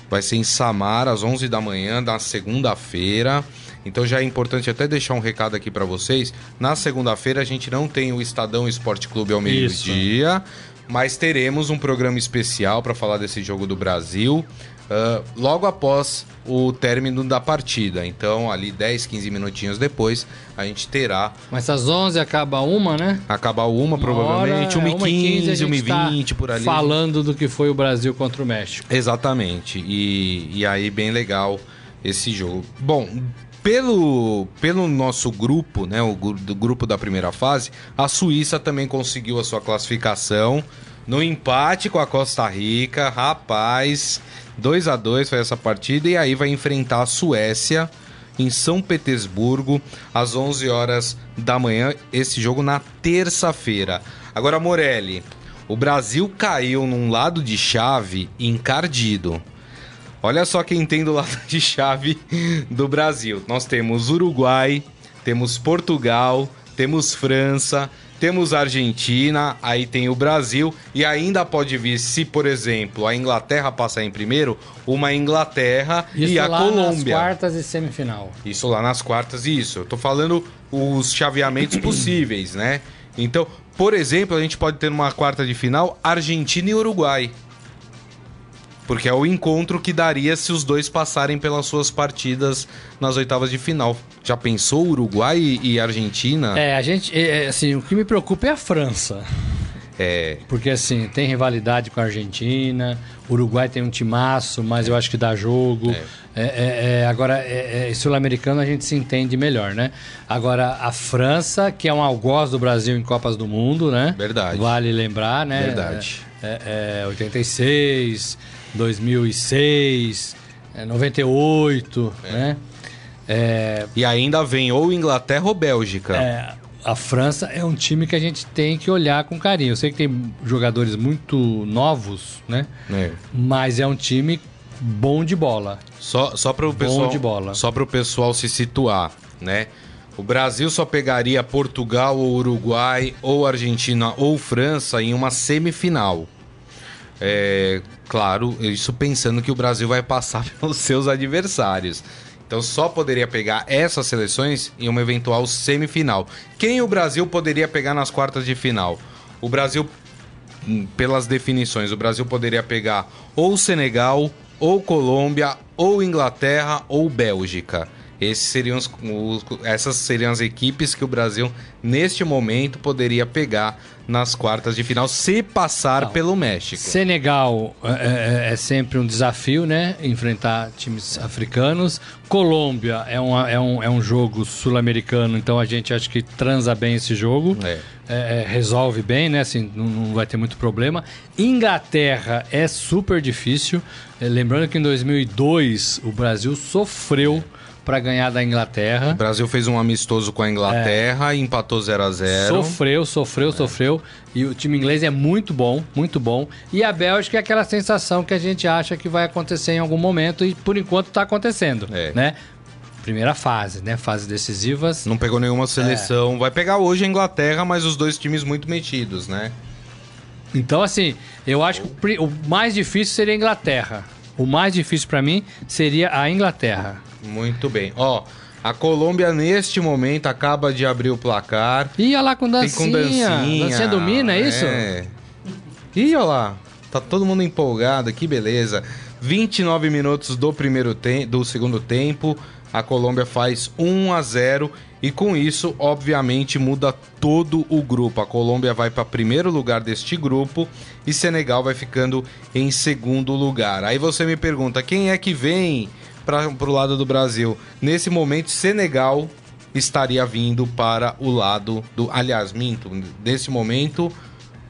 [SPEAKER 2] vai ser em Samara às 11 da manhã, na segunda-feira. Então já é importante até deixar um recado aqui para vocês. Na segunda-feira a gente não tem o Estadão Esporte Clube ao meio-dia, mas teremos um programa especial para falar desse jogo do Brasil. Ah, logo após o término da partida. Então, ali 10, 15 minutinhos depois, a gente terá.
[SPEAKER 3] Mas às 11 acaba uma, né?
[SPEAKER 2] Acabar uma, provavelmente,
[SPEAKER 3] hora,
[SPEAKER 2] 1h15,
[SPEAKER 3] a gente tá
[SPEAKER 2] 1h20 por ali.
[SPEAKER 3] Falando do que foi o Brasil contra o México.
[SPEAKER 2] Exatamente. E, e aí, bem legal esse jogo. Bom, pelo, pelo nosso grupo, né? O do grupo da primeira fase, a Suíça também conseguiu a sua classificação no empate com a Costa Rica. Rapaz, 2 a 2 foi essa partida. E aí vai enfrentar a Suécia em São Petersburgo às 11 horas da manhã. Esse jogo na terça-feira. Agora, Morelli. O Brasil caiu num lado de chave encardido. Olha só quem tem do lado de chave do Brasil. Nós temos Uruguai, temos Portugal, temos França, temos Argentina, aí tem o Brasil e ainda pode vir, se por exemplo a Inglaterra passar em primeiro, uma Inglaterra
[SPEAKER 3] Isso
[SPEAKER 2] e a
[SPEAKER 3] lá
[SPEAKER 2] Colômbia.
[SPEAKER 3] nas quartas e semifinal.
[SPEAKER 2] Isso lá nas quartas, isso. Eu tô falando os chaveamentos possíveis, né? Então, por exemplo, a gente pode ter numa quarta de final Argentina e Uruguai. Porque é o encontro que daria se os dois passarem pelas suas partidas nas oitavas de final. Já pensou Uruguai e Argentina?
[SPEAKER 3] É, a gente. é, é, assim, o que me preocupa é a França.
[SPEAKER 2] É.
[SPEAKER 3] Porque, assim, tem rivalidade com a Argentina, o Uruguai tem um timaço, mas eu acho que dá jogo. É, é, é, agora, é, é, sul-americano a gente se entende melhor, né? Agora, a França, que é um algoz do Brasil em Copas do Mundo, né?
[SPEAKER 2] Verdade.
[SPEAKER 3] Vale lembrar, né?
[SPEAKER 2] Verdade.
[SPEAKER 3] É, é, é 86, 2006, é, 98, né? É,
[SPEAKER 2] E ainda vem ou Inglaterra ou Bélgica.
[SPEAKER 3] é, a França é um time que a gente tem que olhar com carinho. Eu sei que tem jogadores muito novos, né?
[SPEAKER 2] É.
[SPEAKER 3] Mas é um time bom de bola.
[SPEAKER 2] Só, só para o
[SPEAKER 3] Bom
[SPEAKER 2] pessoal,
[SPEAKER 3] de bola.
[SPEAKER 2] só para o pessoal se situar, né? O Brasil só pegaria Portugal ou Uruguai ou Argentina ou França em uma semifinal. É, claro, isso pensando que o Brasil vai passar pelos seus adversários. Então só poderia pegar essas seleções em uma eventual semifinal. Quem o Brasil poderia pegar nas quartas de final? O Brasil, hum, pelas definições, o Brasil poderia pegar ou Senegal, ou Colômbia, ou Inglaterra, ou Bélgica. Esses seriam os, essas seriam as equipes que o Brasil, neste momento, poderia pegar nas quartas de final, se passar Não. pelo México.
[SPEAKER 3] Senegal é, é, é, sempre um desafio, né? Enfrentar times africanos. Colômbia é, uma, é, um, é um jogo sul-americano, então a gente acha que transa bem esse jogo. É. É, é resolve bem, né? Assim, não, não, vai ter muito problema. Inglaterra é super difícil. É, lembrando que em 2002 o Brasil sofreu para ganhar da Inglaterra.
[SPEAKER 2] O Brasil fez um amistoso com a Inglaterra é. e empatou 0 a 0
[SPEAKER 3] Sofreu, sofreu, é. sofreu. E o time inglês é muito bom, muito bom. E a Bélgica é aquela sensação que a gente acha que vai acontecer em algum momento e por enquanto está acontecendo, é. né? Primeira fase, né? Fases decisivas.
[SPEAKER 2] Não pegou nenhuma seleção. É. Vai pegar hoje a Inglaterra, mas os dois times muito metidos, né?
[SPEAKER 3] Então, assim, eu acho que o mais difícil seria a Inglaterra. O mais difícil para mim seria a Inglaterra.
[SPEAKER 2] Muito bem. Ó, a Colômbia, neste momento, acaba de abrir o placar.
[SPEAKER 3] Ih, olha lá com dancinha. com dancinha. Dancinha domina, é isso? É.
[SPEAKER 2] Ih, olha lá. Tá todo mundo empolgado, que beleza. 29 minutos do primeiro te do segundo tempo. A Colômbia faz 1 a 0 e com isso, obviamente, muda todo o grupo. A Colômbia vai para primeiro lugar deste grupo e Senegal vai ficando em segundo lugar. Aí você me pergunta, quem é que vem para o lado do Brasil. Nesse momento, Senegal estaria vindo para o lado do. Aliás, minto. Nesse momento,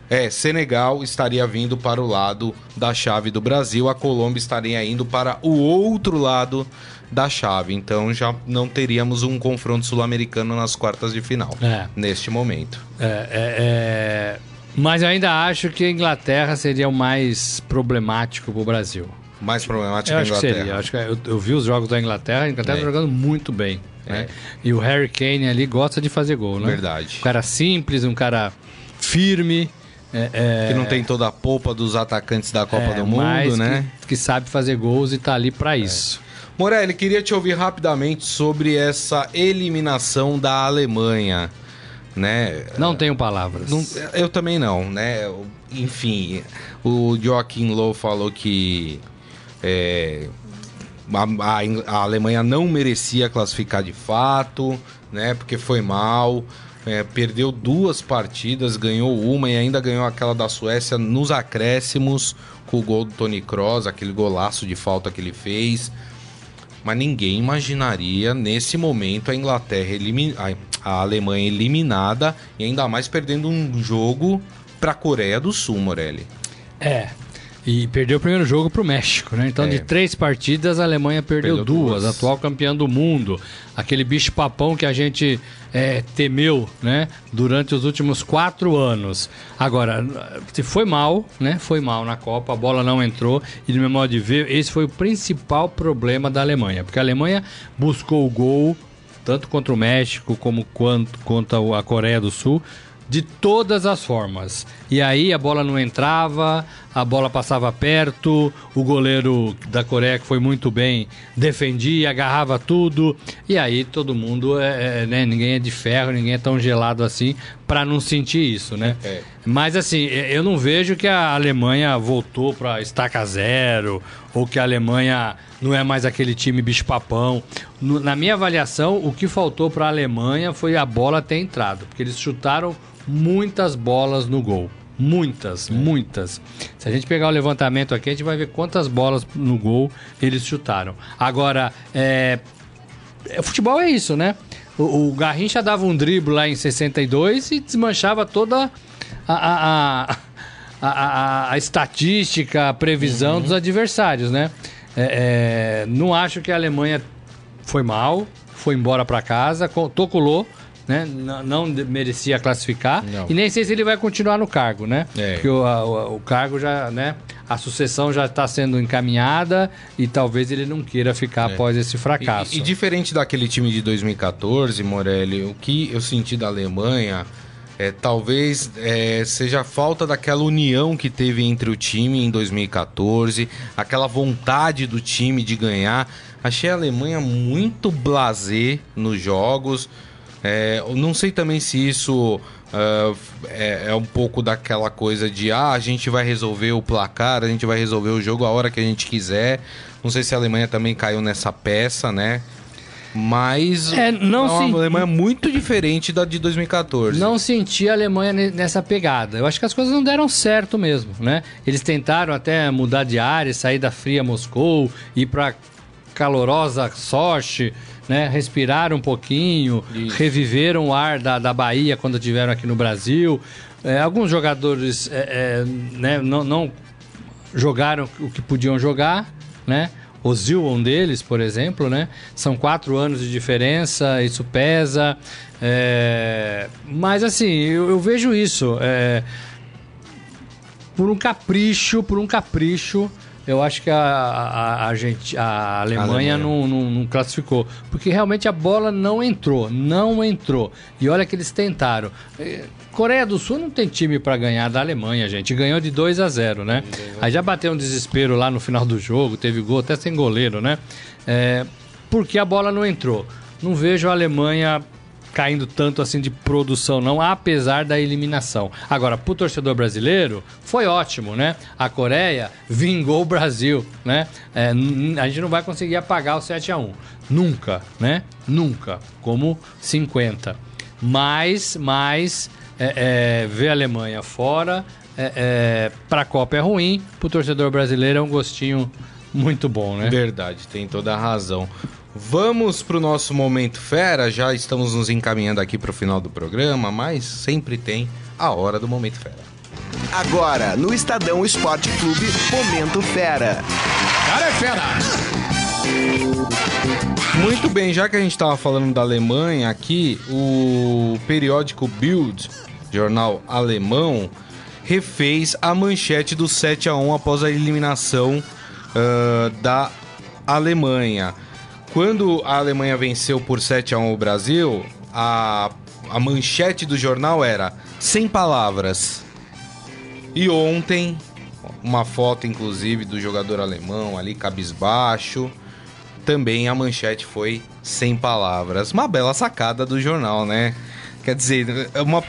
[SPEAKER 2] é, Senegal estaria vindo para o lado da chave do Brasil, a Colômbia estaria indo para o outro lado da chave. Então já não teríamos um confronto sul-americano nas quartas de final é. neste momento.
[SPEAKER 3] É, é, é... Mas eu ainda acho que a Inglaterra seria o mais problemático para o Brasil
[SPEAKER 2] mais problemática eu
[SPEAKER 3] acho
[SPEAKER 2] Inglaterra.
[SPEAKER 3] Que seria. Acho que eu, eu, vi os jogos da Inglaterra, a Inglaterra é. jogando muito bem. É. Né? E o Harry Kane ali gosta de fazer gol, né?
[SPEAKER 2] Verdade.
[SPEAKER 3] Um cara simples, um cara firme.
[SPEAKER 2] É, é... que não tem toda a polpa dos atacantes da Copa é, do Mundo, né?
[SPEAKER 3] Que, que, sabe fazer gols e tá ali para é. isso.
[SPEAKER 2] Morelli, queria te ouvir rapidamente sobre essa eliminação da Alemanha, né?
[SPEAKER 3] Não tenho palavras.
[SPEAKER 2] Não, eu também não, né? Enfim, o Joaquim Low falou que é, a, a, Alemanha não merecia classificar de fato, né? Porque foi mal. É, perdeu duas partidas, ganhou uma e ainda ganhou aquela da Suécia nos acréscimos com o gol do Tony Kroos, aquele golaço de falta que ele fez. Mas ninguém imaginaria nesse momento a Inglaterra a Alemanha eliminada e ainda mais perdendo um jogo para a Coreia do Sul, Morelli.
[SPEAKER 3] É, e perdeu o primeiro jogo para o México, né? Então, é. de três partidas, a Alemanha perdeu, perdeu duas, duas, atual campeã do mundo. Aquele bicho-papão que a gente é, temeu, né? Durante os últimos quatro anos. Agora, se foi mal, né? Foi mal na Copa, a bola não entrou. E, no meu modo de ver, esse foi o principal problema da Alemanha. Porque a Alemanha buscou o gol, tanto contra o México como quanto, contra a Coreia do Sul de todas as formas. E aí a bola não entrava, a bola passava perto, o goleiro da Coreia, que foi muito bem, defendia, agarrava tudo. E aí todo mundo, é, é né, ninguém é de ferro, ninguém é tão gelado assim para não sentir isso, né? É. Mas assim, eu não vejo que a Alemanha voltou para estaca zero ou que a Alemanha não é mais aquele time bicho-papão. Na minha avaliação, o que faltou para a Alemanha foi a bola ter entrado, porque eles chutaram muitas bolas no gol. Muitas, é. muitas. Se a gente pegar o levantamento aqui, a gente vai ver quantas bolas no gol eles chutaram. Agora, é... é futebol é isso, né? O, o Garrincha dava um drible lá em 62 e desmanchava toda a, a, a, a, estatística, a previsão uhum. dos adversários, né? É, é, não acho que a Alemanha foi mal, foi embora para casa, toculou né? Não, não merecia classificar. Não. E nem sei se ele vai continuar no cargo, né? É. Porque o, a, o cargo já, né? A sucessão já está sendo encaminhada e talvez ele não queira ficar é. após esse fracasso.
[SPEAKER 2] E, e, diferente daquele time de 2014, Morelli, o que eu senti da Alemanha É, talvez é, seja a falta daquela união que teve entre o time em 2014, aquela vontade do time de ganhar. Achei a Alemanha muito blasé nos jogos. É, não sei também se isso Uh, é, é, um pouco daquela coisa de ah, a gente vai resolver o placar, a gente vai resolver o jogo a hora que a gente quiser. Não sei se a Alemanha também caiu nessa peça, né? Mas
[SPEAKER 3] é, não
[SPEAKER 2] é uma Alemanha muito diferente da de 2014.
[SPEAKER 3] Não senti a Alemanha nessa pegada. Eu acho que as coisas não deram certo mesmo, né? Eles tentaram até mudar de área, sair da fria Moscou, ir para calorosa Sochi, né? Respiraram um pouquinho, Isso. reviveram o ar da, da Bahia quando estiveram aqui no Brasil. É, alguns jogadores é, é, né, não, não, jogaram o que podiam jogar, né? O Zil, um deles, por exemplo, né? São quatro anos de diferença, isso pesa. É... Mas assim, eu, eu vejo isso. É... Por um capricho, por um capricho eu acho que a, a, a, gente, a Alemanha, Alemanha. Não, não, não, classificou. Porque realmente a bola não entrou. Não entrou. E olha que eles tentaram. É, Coreia do Sul não tem time para ganhar da Alemanha, gente. Ganhou de 2 a 0 né? Aí já bateu um desespero lá no final do jogo. Teve gol até sem goleiro, né? É, porque a bola não entrou. Não vejo a Alemanha caindo tanto assim de produção, não, apesar da eliminação. Agora, pro torcedor brasileiro, foi ótimo, né? A Coreia vingou o Brasil, né? É, a gente não vai conseguir apagar o 7 a 1 Nunca, né? Nunca. Como 50. Mas, mas é, é, ver a Alemanha fora é, é, para a Copa é ruim, para o torcedor brasileiro é um gostinho muito bom, né?
[SPEAKER 2] Verdade, tem toda a razão. Vamos para o nosso momento fera. Já estamos nos encaminhando aqui para o final do programa, mas sempre tem a hora do momento fera.
[SPEAKER 1] Agora, no Estadão Esporte Clube, Momento Fera.
[SPEAKER 2] Cara é fera! Muito bem, já que a gente estava falando da Alemanha aqui, o periódico Bild, jornal alemão, refez a manchete do 7 a 1 após a eliminação uh, da Alemanha. Quando a Alemanha venceu por 7 a 1 o Brasil, a, a manchete do jornal era sem palavras. E ontem, uma foto inclusive do jogador alemão ali cabisbaixo, também a manchete foi sem palavras. Uma bela sacada do jornal, né? Quer dizer, é uma,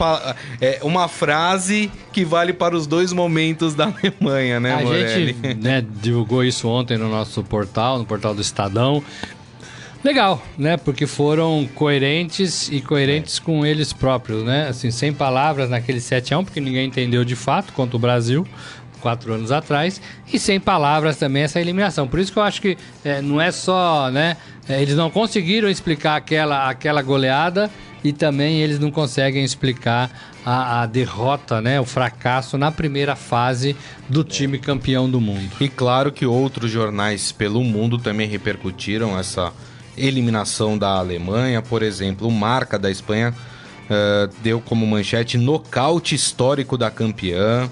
[SPEAKER 2] é uma frase que vale para os dois momentos da Alemanha, né,
[SPEAKER 3] A Morelli? gente né, divulgou isso ontem no nosso portal, no portal do Estadão. Legal, né? Porque foram coerentes e coerentes é. com eles próprios, né? Assim, sem palavras naquele 7 a 1 porque ninguém entendeu de fato quanto o Brasil quatro anos atrás e sem palavras também essa eliminação. Por isso que eu acho que é, não é só, né? É, eles não conseguiram explicar aquela, aquela goleada e também eles não conseguem explicar a, a, derrota, né, o fracasso na primeira fase do time campeão do mundo.
[SPEAKER 2] E claro que outros jornais pelo mundo também repercutiram essa eliminação da Alemanha, por exemplo, o Marca da Espanha uh, deu como manchete nocaute histórico da campeã.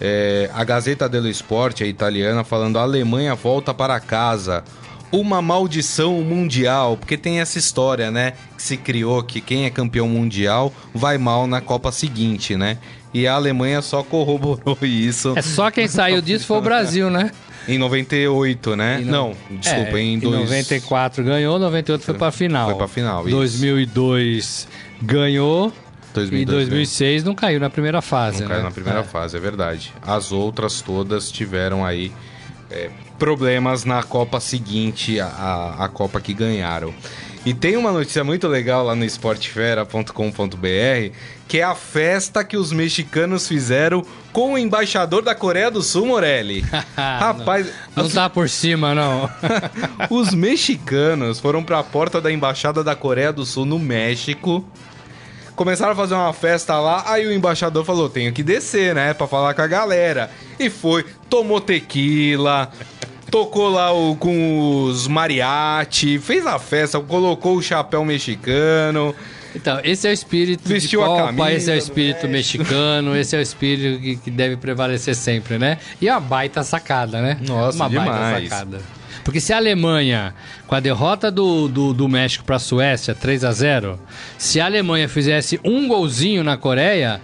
[SPEAKER 2] É, a Gazeta dello Sport, a italiana, falando a Alemanha volta para casa. Uma maldição mundial, porque tem essa história, né? Que se criou que quem é campeão mundial vai mal na Copa seguinte, né? E a Alemanha só corroborou isso.
[SPEAKER 3] É só quem saiu disso foi o Brasil, né?
[SPEAKER 2] Em 98, né?
[SPEAKER 3] Em
[SPEAKER 2] no... Não, desculpa,
[SPEAKER 3] é,
[SPEAKER 2] em,
[SPEAKER 3] dois... 94 ganhou, 98 foi pra final.
[SPEAKER 2] Foi pra final,
[SPEAKER 3] isso. 2002 ganhou. 2002, e 2006 né? não caiu na primeira fase,
[SPEAKER 2] Não
[SPEAKER 3] né?
[SPEAKER 2] caiu na primeira é. fase, é verdade. As outras todas tiveram aí é, problemas na Copa seguinte, a, a Copa que ganharam. E tem uma notícia muito legal lá no esportefera.com.br, que é a festa que os mexicanos fizeram com o embaixador da Coreia do Sul, Morelli.
[SPEAKER 3] Rapaz, não, não tá por cima não.
[SPEAKER 2] os mexicanos foram para a porta da embaixada da Coreia do Sul no México. Começaram a fazer uma festa lá, aí o embaixador falou: "Tenho que descer, né, para falar com a galera". E foi, tomou tequila, tocou lá o, com os mariachi, fez a festa, colocou o chapéu mexicano.
[SPEAKER 3] Então, esse é o espírito
[SPEAKER 2] Vestiu
[SPEAKER 3] de
[SPEAKER 2] a
[SPEAKER 3] Copa,
[SPEAKER 2] camisa
[SPEAKER 3] esse é o espírito
[SPEAKER 2] México.
[SPEAKER 3] mexicano, esse é o espírito que, que deve prevalecer sempre, né? E a baita sacada, né?
[SPEAKER 2] Nossa,
[SPEAKER 3] Uma
[SPEAKER 2] demais.
[SPEAKER 3] baita sacada. Porque se a Alemanha, com a derrota do, do, do México para a Suécia, 3 a 0 se a Alemanha fizesse um golzinho na Coreia,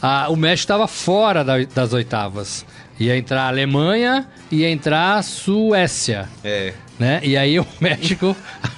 [SPEAKER 3] a- o México estava fora da- das oitavas. Ia entrar a Alemanha e ia entrar a Suécia
[SPEAKER 2] É.
[SPEAKER 3] né? E aí o México,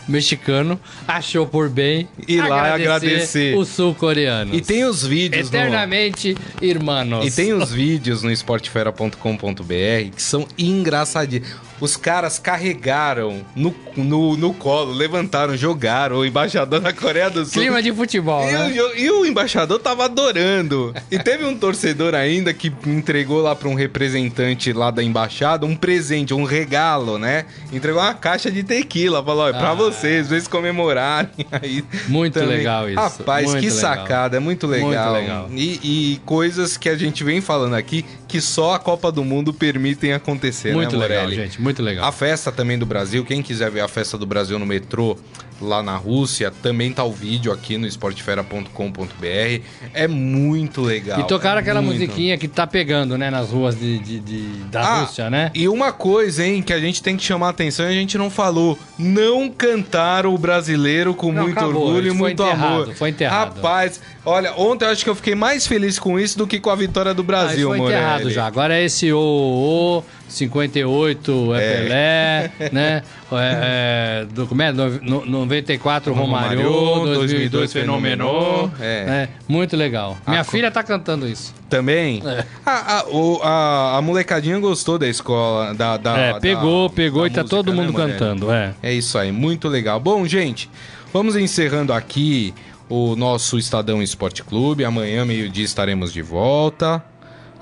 [SPEAKER 3] o mexicano, achou por bem
[SPEAKER 2] Ir lá agradecer.
[SPEAKER 3] os sul-coreanos.
[SPEAKER 2] E tem os vídeos no...
[SPEAKER 3] eternamente irmãos.
[SPEAKER 2] E tem os vídeos no esportefera.com.br que são engraçadinhos. Os caras carregaram no, no, no colo, levantaram, jogaram o embaixador da Coreia do Sul.
[SPEAKER 3] clima de futebol,
[SPEAKER 2] E,
[SPEAKER 3] né?
[SPEAKER 2] o, e o embaixador tava adorando. E teve um torcedor ainda que entregou lá para um representante lá da embaixada um presente, um regalo, né? Entregou uma caixa de tequila. Falou: é pra
[SPEAKER 3] Ah.
[SPEAKER 2] vocês, vocês comemorarem. Aí
[SPEAKER 3] Muito legal isso,
[SPEAKER 2] Rapaz,
[SPEAKER 3] muito
[SPEAKER 2] que
[SPEAKER 3] legal.
[SPEAKER 2] sacada, é muito legal.
[SPEAKER 3] Muito legal.
[SPEAKER 2] E, e coisas que a gente vem falando aqui que só a Copa do Mundo permitem acontecer,
[SPEAKER 3] Muito
[SPEAKER 2] né,
[SPEAKER 3] legal,
[SPEAKER 2] Morelli?
[SPEAKER 3] gente, muito legal.
[SPEAKER 2] A festa também do Brasil, quem quiser ver a festa do Brasil no metrô lá na Rússia, também tá o vídeo aqui no esportefera.com.br. É muito legal.
[SPEAKER 3] E tocaram
[SPEAKER 2] é
[SPEAKER 3] aquela
[SPEAKER 2] muito.
[SPEAKER 3] musiquinha que tá pegando, né, nas ruas de, de- de- da
[SPEAKER 2] Ah,
[SPEAKER 3] Rússia, né?
[SPEAKER 2] E uma coisa, hein, que a gente tem que chamar a atenção e a gente não falou. Não cantaram o brasileiro com
[SPEAKER 3] Não,
[SPEAKER 2] muito
[SPEAKER 3] acabou,
[SPEAKER 2] orgulho e muito
[SPEAKER 3] enterrado,
[SPEAKER 2] amor.
[SPEAKER 3] foi enterrado.
[SPEAKER 2] Rapaz, olha, ontem eu acho que eu fiquei mais feliz com isso do que com a vitória do
[SPEAKER 3] Ah,
[SPEAKER 2] Brasil,
[SPEAKER 3] isso foi
[SPEAKER 2] Morelli.
[SPEAKER 3] enterrado já. Agora é esse o, o 58 é, Pelé, né? É, é, do, como é? No, no- 94 Romário,
[SPEAKER 2] Romário,
[SPEAKER 3] 2002 Fenomenô.
[SPEAKER 2] É.
[SPEAKER 3] né? Muito legal. Minha
[SPEAKER 2] A
[SPEAKER 3] filha tá cantando isso.
[SPEAKER 2] Também?
[SPEAKER 3] É.
[SPEAKER 2] A, a, o- a- a molecadinha gostou da escola, da... da
[SPEAKER 3] é,
[SPEAKER 2] da-
[SPEAKER 3] pegou, pegou
[SPEAKER 2] da
[SPEAKER 3] e tá
[SPEAKER 2] música,
[SPEAKER 3] todo
[SPEAKER 2] né,
[SPEAKER 3] mundo
[SPEAKER 2] Morelli?
[SPEAKER 3] cantando, é.
[SPEAKER 2] É isso aí, muito legal. Bom, gente, vamos encerrando aqui o nosso Estadão Esporte Clube. Amanhã, meio-dia, estaremos de volta.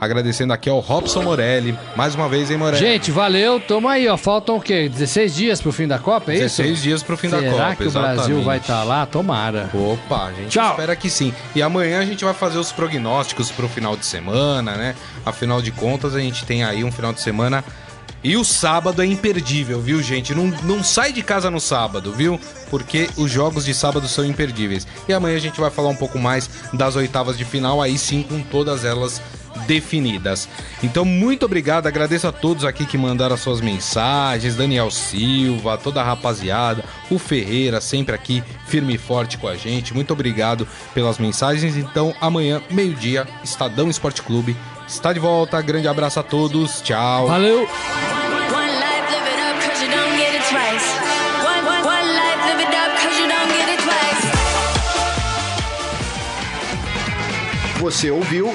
[SPEAKER 2] Agradecendo aqui ao Robson Morelli. Mais uma vez, hein, Morelli?
[SPEAKER 3] Gente, valeu. Tamo aí, ó. Faltam o quê? 16 dias pro fim da Copa, é isso?
[SPEAKER 2] 16 dias pro fim da
[SPEAKER 3] Será
[SPEAKER 2] Copa,
[SPEAKER 3] que o Brasil
[SPEAKER 2] exatamente.
[SPEAKER 3] vai estar lá? Tomara.
[SPEAKER 2] Opa, a gente
[SPEAKER 3] Tchau.
[SPEAKER 2] espera que sim. E amanhã a gente vai fazer os prognósticos pro final de semana, né? Afinal de contas, a gente tem aí um final de semana. E o sábado é imperdível, viu, gente? Não, não sai de casa no sábado, viu? Porque os jogos de sábado são imperdíveis. E amanhã a gente vai falar um pouco mais das oitavas de final, aí sim com todas elas definidas. Então, muito obrigado, agradeço a todos aqui que mandaram as suas mensagens, Daniel Silva, toda a rapaziada, o Ferreira, sempre aqui firme e forte com a gente. Muito obrigado pelas mensagens. Então, amanhã, meio-dia, Estadão Esporte Clube está de volta. Grande abraço a todos. Tchau.
[SPEAKER 3] Valeu!
[SPEAKER 1] Você ouviu